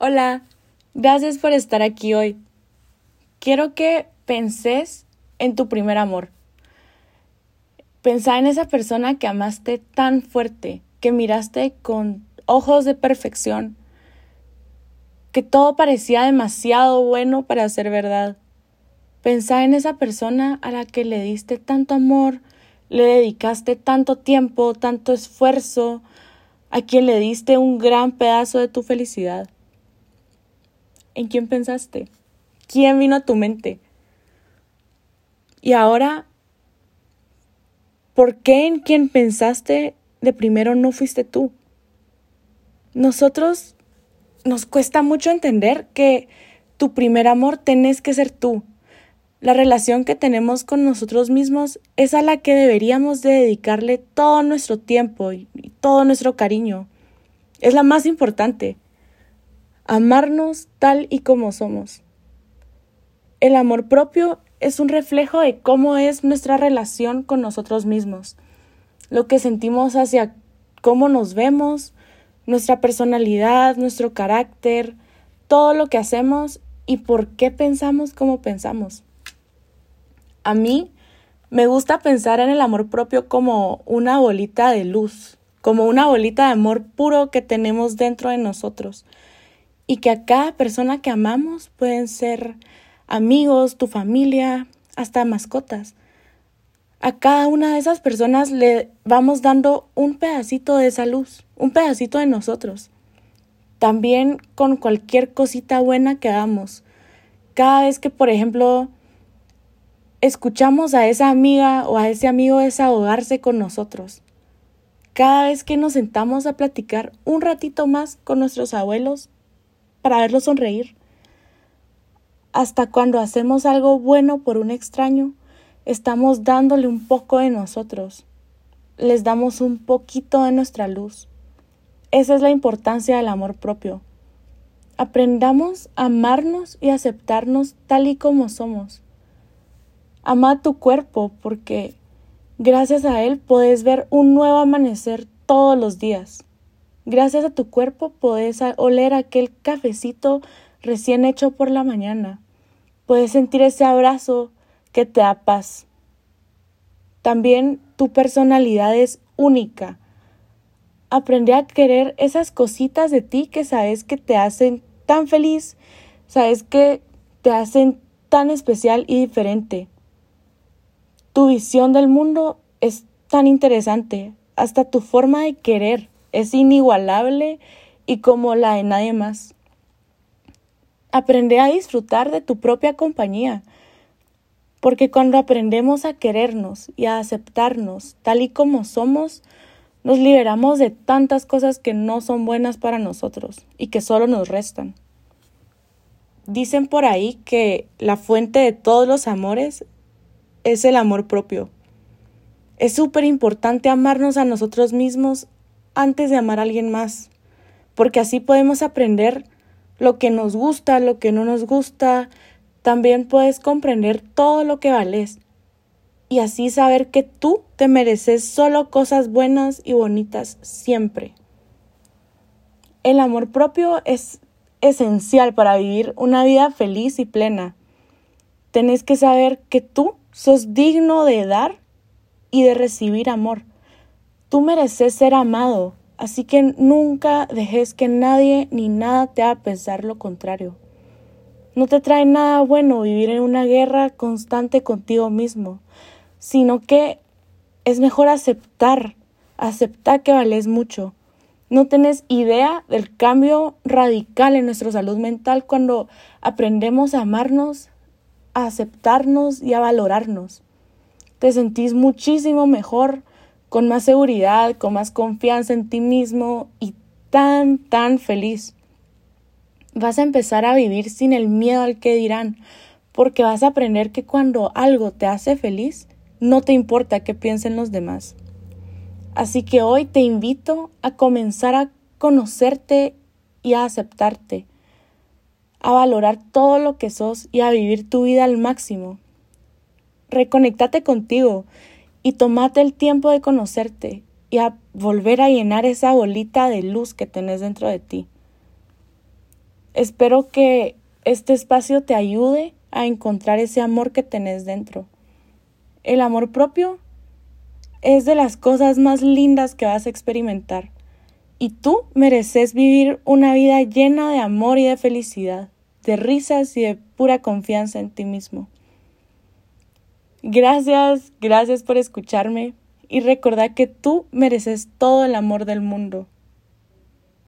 Hola, gracias por estar aquí hoy. Quiero que penses en tu primer amor. Pensá en esa persona que amaste tan fuerte, que miraste con ojos de perfección, que todo parecía demasiado bueno para ser verdad. Pensá en esa persona a la que le diste tanto amor, le dedicaste tanto tiempo, tanto esfuerzo, a quien le diste un gran pedazo de tu felicidad. ¿En quién pensaste? ¿Quién vino a tu mente? Y ahora, ¿por qué en quien pensaste de primero no fuiste tú? Nosotros nos cuesta mucho entender que tu primer amor tenés que ser tú. La relación que tenemos con nosotros mismos es a la que deberíamos de dedicarle todo nuestro tiempo y todo nuestro cariño. Es la más importante amarnos tal y como somos. El amor propio es un reflejo de cómo es nuestra relación con nosotros mismos, lo que sentimos hacia cómo nos vemos, nuestra personalidad, nuestro carácter, todo lo que hacemos y por qué pensamos como pensamos. A mí me gusta pensar en el amor propio como una bolita de luz, como una bolita de amor puro que tenemos dentro de nosotros y que a cada persona que amamos pueden ser amigos, tu familia, hasta mascotas. A cada una de esas personas le vamos dando un pedacito de esa luz, un pedacito de nosotros. También con cualquier cosita buena que hagamos. Cada vez que, por ejemplo, escuchamos a esa amiga o a ese amigo desahogarse con nosotros. Cada vez que nos sentamos a platicar un ratito más con nuestros abuelos para verlo sonreír. Hasta cuando hacemos algo bueno por un extraño, estamos dándole un poco de nosotros. Les damos un poquito de nuestra luz. Esa es la importancia del amor propio. Aprendamos a amarnos y aceptarnos tal y como somos. Ama tu cuerpo porque gracias a él puedes ver un nuevo amanecer todos los días. Gracias a tu cuerpo puedes oler aquel cafecito recién hecho por la mañana. Puedes sentir ese abrazo que te da paz. También tu personalidad es única. Aprende a querer esas cositas de ti que sabes que te hacen tan feliz, sabes que te hacen tan especial y diferente. Tu visión del mundo es tan interesante, hasta tu forma de querer es inigualable y como la de nadie más. Aprende a disfrutar de tu propia compañía, porque cuando aprendemos a querernos y a aceptarnos tal y como somos, nos liberamos de tantas cosas que no son buenas para nosotros y que solo nos restan. Dicen por ahí que la fuente de todos los amores es el amor propio. Es súper importante amarnos a nosotros mismos antes de amar a alguien más, porque así podemos aprender lo que nos gusta, lo que no nos gusta, también puedes comprender todo lo que vales y así saber que tú te mereces solo cosas buenas y bonitas siempre. El amor propio es esencial para vivir una vida feliz y plena. Tenés que saber que tú sos digno de dar y de recibir amor. Tú mereces ser amado, así que nunca dejes que nadie ni nada te haga pensar lo contrario. No te trae nada bueno vivir en una guerra constante contigo mismo, sino que es mejor aceptar, aceptar que vales mucho. No tenés idea del cambio radical en nuestra salud mental cuando aprendemos a amarnos, a aceptarnos y a valorarnos. Te sentís muchísimo mejor, con más seguridad, con más confianza en ti mismo y tan, tan feliz. Vas a empezar a vivir sin el miedo al que dirán, porque vas a aprender que cuando algo te hace feliz, no te importa qué piensen los demás. Así que hoy te invito a comenzar a conocerte y a aceptarte, a valorar todo lo que sos y a vivir tu vida al máximo. Reconectate contigo y tomate el tiempo de conocerte y a volver a llenar esa bolita de luz que tenés dentro de ti. Espero que este espacio te ayude a encontrar ese amor que tenés dentro. El amor propio es de las cosas más lindas que vas a experimentar. Y tú mereces vivir una vida llena de amor y de felicidad, de risas y de pura confianza en ti mismo. Gracias, gracias por escucharme y recordar que tú mereces todo el amor del mundo.